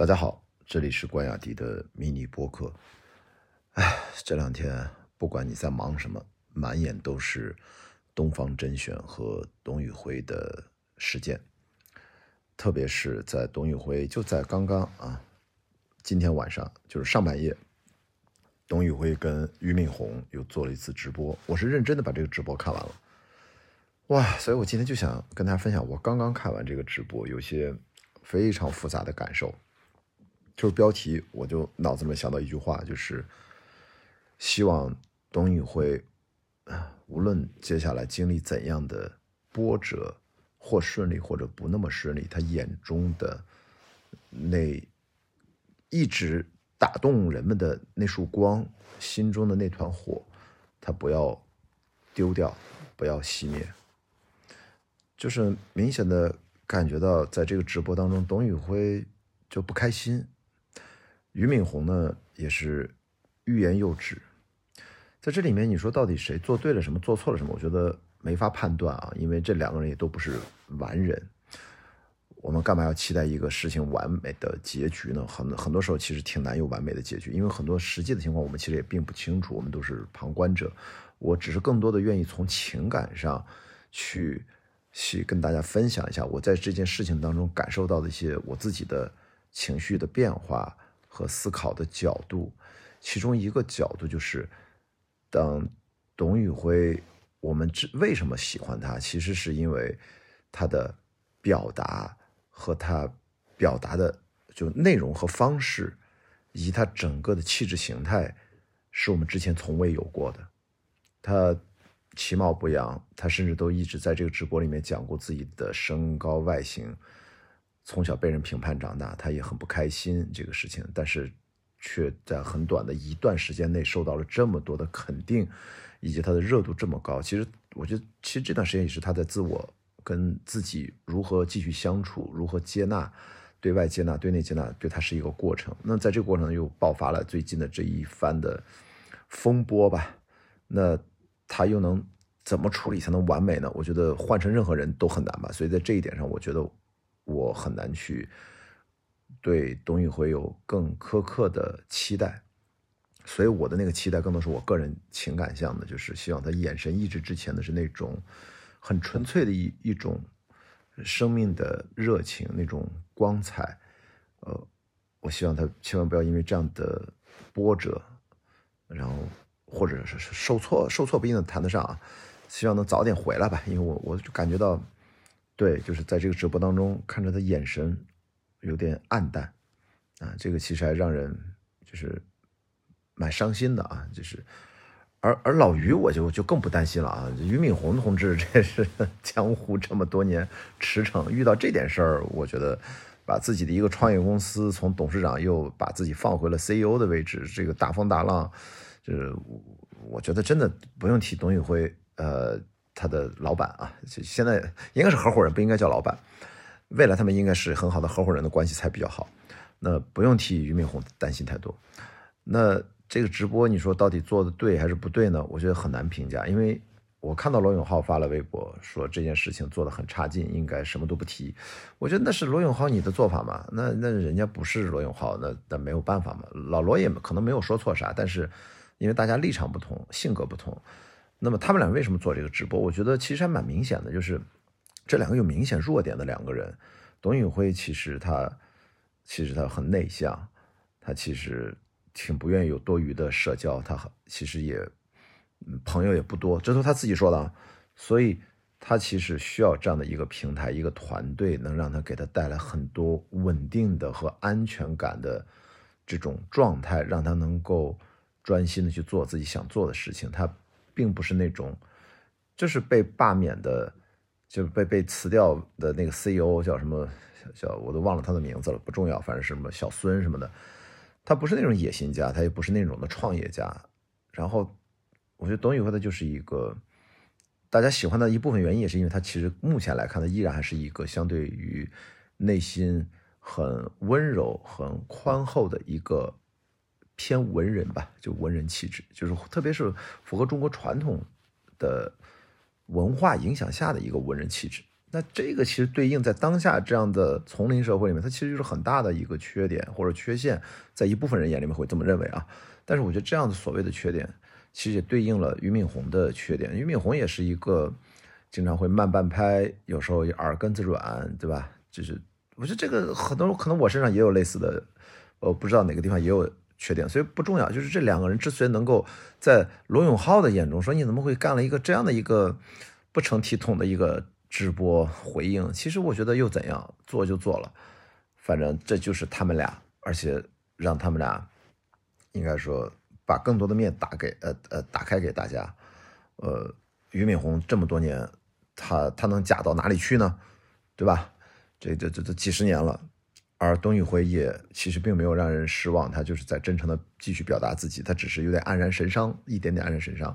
大家好，这里是关雅迪的迷你播客。哎，这两天不管你在忙什么，满眼都是东方甄选和董宇辉的事件。特别是在董宇辉就在刚刚啊，今天晚上就是上半夜，董宇辉跟俞敏洪又做了一次直播。我是认真的把这个直播看完了，哇！所以我今天就想跟大家分享我刚刚看完这个直播，有些非常复杂的感受。就是标题，我就脑子里面想到一句话，就是希望董宇辉，无论接下来经历怎样的波折，或顺利或者不那么顺利，他眼中的那一直打动人们的那束光，心中的那团火，他不要丢掉，不要熄灭。就是明显的感觉到，在这个直播当中，董宇辉就不开心。俞敏洪呢，也是欲言又止，在这里面，你说到底谁做对了什么，做错了什么？我觉得没法判断啊，因为这两个人也都不是完人。我们干嘛要期待一个事情完美的结局呢？很很多时候其实挺难有完美的结局，因为很多实际的情况我们其实也并不清楚，我们都是旁观者。我只是更多的愿意从情感上去去跟大家分享一下我在这件事情当中感受到的一些我自己的情绪的变化。和思考的角度，其中一个角度就是，当董宇辉，我们之为什么喜欢他，其实是因为他的表达和他表达的就内容和方式，以及他整个的气质形态，是我们之前从未有过的。他其貌不扬，他甚至都一直在这个直播里面讲过自己的身高外形。从小被人评判长大，他也很不开心这个事情，但是却在很短的一段时间内受到了这么多的肯定，以及他的热度这么高。其实，我觉得，其实这段时间也是他在自我跟自己如何继续相处，如何接纳，对外接纳，对内接纳，对他是一个过程。那在这个过程又爆发了最近的这一番的风波吧？那他又能怎么处理才能完美呢？我觉得换成任何人都很难吧。所以在这一点上，我觉得。我很难去对董宇辉有更苛刻的期待，所以我的那个期待更多是我个人情感向的，就是希望他眼神一直之前的是那种很纯粹的一一种生命的热情，那种光彩。呃，我希望他千万不要因为这样的波折，然后或者是受挫，受挫不一定谈得上啊，希望能早点回来吧，因为我我就感觉到。对，就是在这个直播当中看着他眼神有点暗淡啊，这个其实还让人就是蛮伤心的啊。就是，而而老于我就就更不担心了啊。俞敏洪同志 这是江湖这么多年驰骋，遇到这点事儿，我觉得把自己的一个创业公司从董事长又把自己放回了 CEO 的位置，这个大风大浪，就是我觉得真的不用提董宇辉，呃。他的老板啊，现在应该是合伙人，不应该叫老板。未来他们应该是很好的合伙人的关系才比较好。那不用替俞敏洪担心太多。那这个直播你说到底做的对还是不对呢？我觉得很难评价，因为我看到罗永浩发了微博说这件事情做的很差劲，应该什么都不提。我觉得那是罗永浩你的做法嘛？那那人家不是罗永浩，那那没有办法嘛。老罗也可能没有说错啥，但是因为大家立场不同，性格不同。那么他们俩为什么做这个直播？我觉得其实还蛮明显的，就是这两个有明显弱点的两个人。董宇辉其实他其实他很内向，他其实挺不愿意有多余的社交，他其实也朋友也不多，这都他自己说的。所以他其实需要这样的一个平台，一个团队，能让他给他带来很多稳定的和安全感的这种状态，让他能够专心的去做自己想做的事情。他。并不是那种，就是被罢免的，就被被辞掉的那个 CEO 叫什么？叫我都忘了他的名字了，不重要，反正是什么小孙什么的。他不是那种野心家，他也不是那种的创业家。然后，我觉得董宇辉他就是一个大家喜欢的一部分原因，也是因为他其实目前来看，他依然还是一个相对于内心很温柔、很宽厚的一个。偏文人吧，就文人气质，就是特别是符合中国传统的文化影响下的一个文人气质。那这个其实对应在当下这样的丛林社会里面，它其实就是很大的一个缺点或者缺陷，在一部分人眼里面会这么认为啊。但是我觉得这样的所谓的缺点，其实也对应了俞敏洪的缺点。俞敏洪也是一个经常会慢半拍，有时候耳根子软，对吧？就是我觉得这个很多可能我身上也有类似的，我，不知道哪个地方也有缺点，所以不重要。就是这两个人之所以能够在罗永浩的眼中说你怎么会干了一个这样的一个不成体统的一个直播回应，其实我觉得又怎样，做就做了，反正这就是他们俩，而且让他们俩应该说把更多的面打给呃呃打开给大家。呃，俞敏洪这么多年，他他能假到哪里去呢？对吧？这这这这几十年了，而董宇辉也其实并没有让人失望，他就是在真诚的继续表达自己，他只是有点黯然神伤，一点点黯然神伤，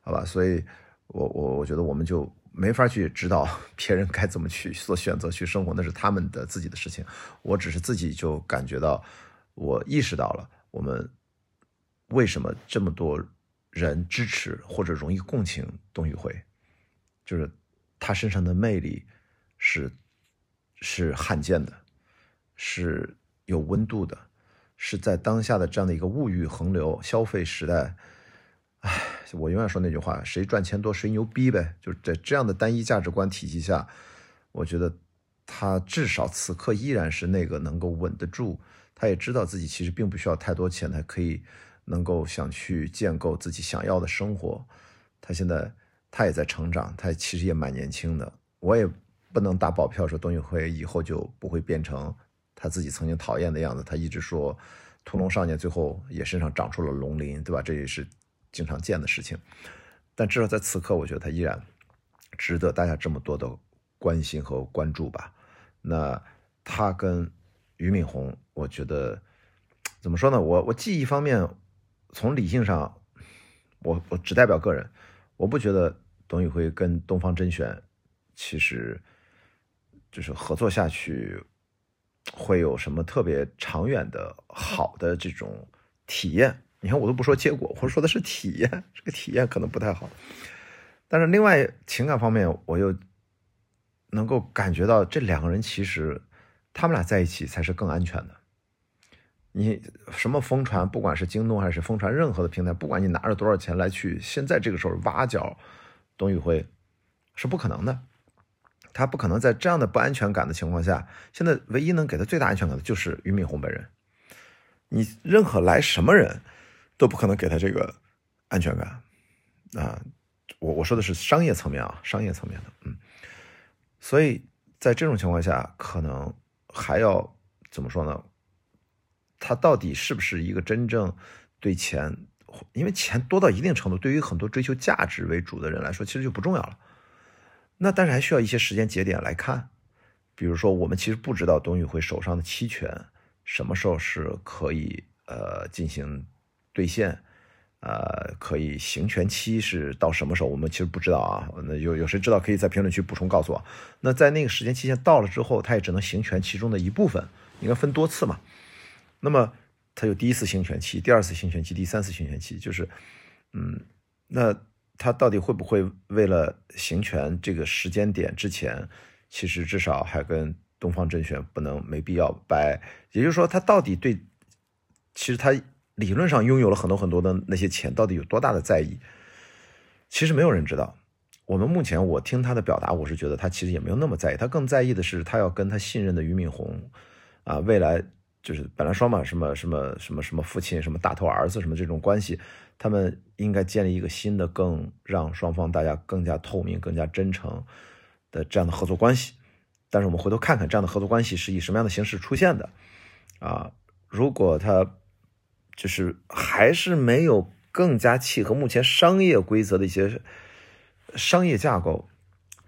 好吧？所以，我我我觉得我们就没法去指导 别人该怎么去做选择去生活，那是他们的自己的事情。我只是自己就感觉到，我意识到了我们为什么这么多人支持或者容易共情董宇辉，就是他身上的魅力是。是罕见的，是有温度的，是在当下的这样的一个物欲横流、消费时代，唉，我永远说那句话：谁赚钱多谁牛逼呗。就是在这样的单一价值观体系下，我觉得他至少此刻依然是那个能够稳得住。他也知道自己其实并不需要太多钱，他可以能够想去建构自己想要的生活。他现在他也在成长，他其实也蛮年轻的。我也。不能打保票说董宇辉以后就不会变成他自己曾经讨厌的样子。他一直说屠龙少年最后也身上长出了龙鳞，对吧？这也是经常见的事情。但至少在此刻，我觉得他依然值得大家这么多的关心和关注吧。那他跟俞敏洪，我觉得怎么说呢？我我记忆方面，从理性上，我我只代表个人，我不觉得董宇辉跟东方甄选其实。就是合作下去会有什么特别长远的好的这种体验？你看，我都不说结果，我说的是体验。这个体验可能不太好，但是另外情感方面，我又能够感觉到这两个人其实他们俩在一起才是更安全的。你什么疯传，不管是京东还是疯传任何的平台，不管你拿着多少钱来去，现在这个时候挖角董宇辉是不可能的。他不可能在这样的不安全感的情况下，现在唯一能给他最大安全感的就是俞敏洪本人。你任何来什么人，都不可能给他这个安全感啊！我我说的是商业层面啊，商业层面的，嗯。所以在这种情况下，可能还要怎么说呢？他到底是不是一个真正对钱？因为钱多到一定程度，对于很多追求价值为主的人来说，其实就不重要了。那但是还需要一些时间节点来看，比如说我们其实不知道董宇辉手上的期权什么时候是可以呃进行兑现，呃可以行权期是到什么时候，我们其实不知道啊。那有有谁知道可以在评论区补充告诉我。那在那个时间期限到了之后，他也只能行权其中的一部分，应该分多次嘛。那么他有第一次行权期、第二次行权期、第三次行权期，就是嗯那。他到底会不会为了行权这个时间点之前，其实至少还跟东方甄选不能没必要掰。也就是说，他到底对，其实他理论上拥有了很多很多的那些钱，到底有多大的在意？其实没有人知道。我们目前我听他的表达，我是觉得他其实也没有那么在意。他更在意的是，他要跟他信任的俞敏洪，啊，未来就是本来说嘛，什么什么什么什么父亲，什么大头儿子，什么这种关系。他们应该建立一个新的、更让双方大家更加透明、更加真诚的这样的合作关系。但是我们回头看看，这样的合作关系是以什么样的形式出现的？啊，如果他就是还是没有更加契合目前商业规则的一些商业架构，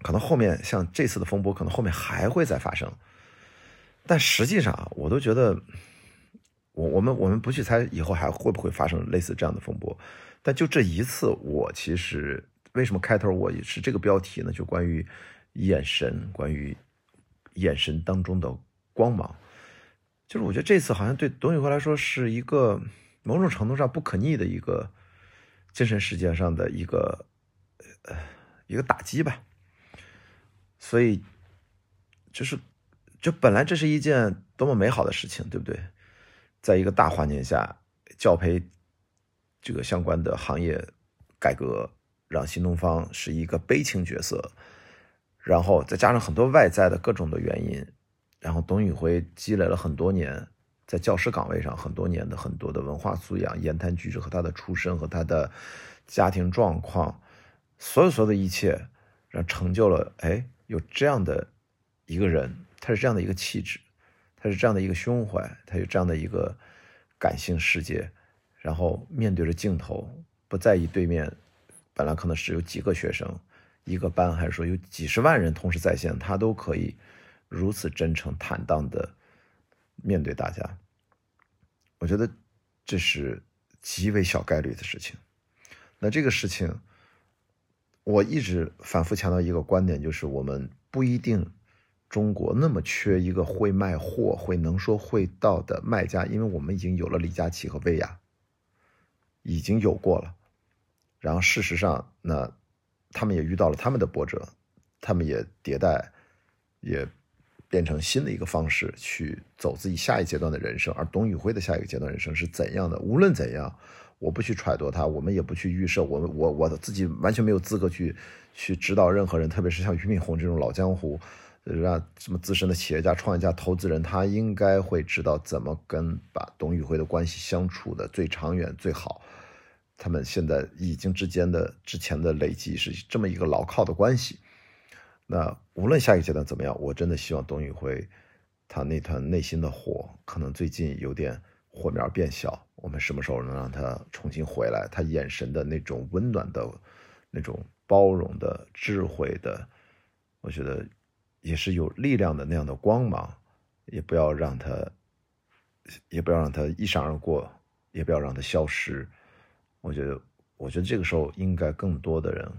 可能后面像这次的风波，可能后面还会再发生。但实际上，我都觉得。我我们我们不去猜以后还会不会发生类似这样的风波，但就这一次，我其实为什么开头我是这个标题呢？就关于眼神，关于眼神当中的光芒，就是我觉得这次好像对董宇辉来说是一个某种程度上不可逆的一个精神世界上的一个呃一个打击吧。所以就是就本来这是一件多么美好的事情，对不对？在一个大环境下，教培这个相关的行业改革，让新东方是一个悲情角色，然后再加上很多外在的各种的原因，然后董宇辉积累了很多年在教师岗位上很多年的很多的文化素养、言谈举止和他的出身和他的家庭状况，所有所有的一切，让成就了哎有这样的一个人，他是这样的一个气质，他是这样的一个胸怀，他有这样的一个感性世界。然后面对着镜头，不在意对面，本来可能是有几个学生，一个班，还是说有几十万人同时在线，他都可以如此真诚坦荡的面对大家。我觉得这是极为小概率的事情。那这个事情，我一直反复强调一个观点，就是我们不一定中国那么缺一个会卖货、会能说会道的卖家，因为我们已经有了李佳琦和薇娅。已经有过了，然后事实上，那他们也遇到了他们的波折，他们也迭代，也变成新的一个方式去走自己下一阶段的人生。而董宇辉的下一个阶段人生是怎样的？无论怎样，我不去揣度他，我们也不去预设，我我我自己完全没有资格去去指导任何人，特别是像俞敏洪这种老江湖，让什么资深的企业家、创业家、投资人，他应该会知道怎么跟把董宇辉的关系相处的最长远、最好。他们现在已经之间的之前的累积是这么一个牢靠的关系。那无论下一个阶段怎么样，我真的希望董宇辉他那团内心的火，可能最近有点火苗变小。我们什么时候能让他重新回来？他眼神的那种温暖的、那种包容的、智慧的，我觉得也是有力量的那样的光芒。也不要让它，也不要让它一闪而过，也不要让它消失。我觉得，我觉得这个时候应该更多的人，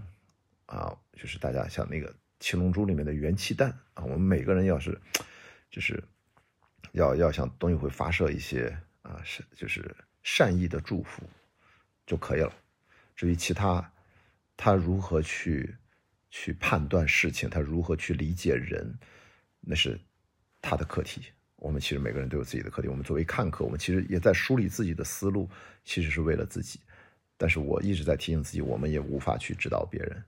啊，就是大家像那个《七龙珠》里面的元气弹啊，我们每个人要是，就是要要向董宇辉发射一些啊，是就是善意的祝福就可以了。至于其他，他如何去去判断事情，他如何去理解人，那是他的课题。我们其实每个人都有自己的课题。我们作为看客，我们其实也在梳理自己的思路，其实是为了自己。但是我一直在提醒自己，我们也无法去指导别人，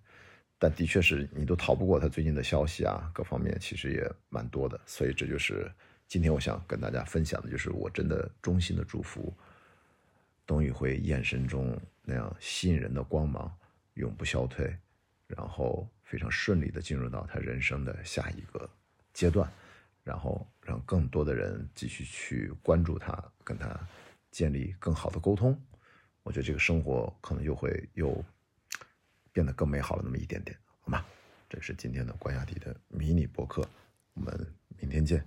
但的确是你都逃不过他最近的消息啊，各方面其实也蛮多的，所以这就是今天我想跟大家分享的，就是我真的衷心的祝福董宇辉眼神中那样吸引人的光芒永不消退，然后非常顺利的进入到他人生的下一个阶段，然后让更多的人继续去关注他，跟他建立更好的沟通。我觉得这个生活可能又会又变得更美好了那么一点点，好吗？这是今天的关雅迪的迷你博客，我们明天见。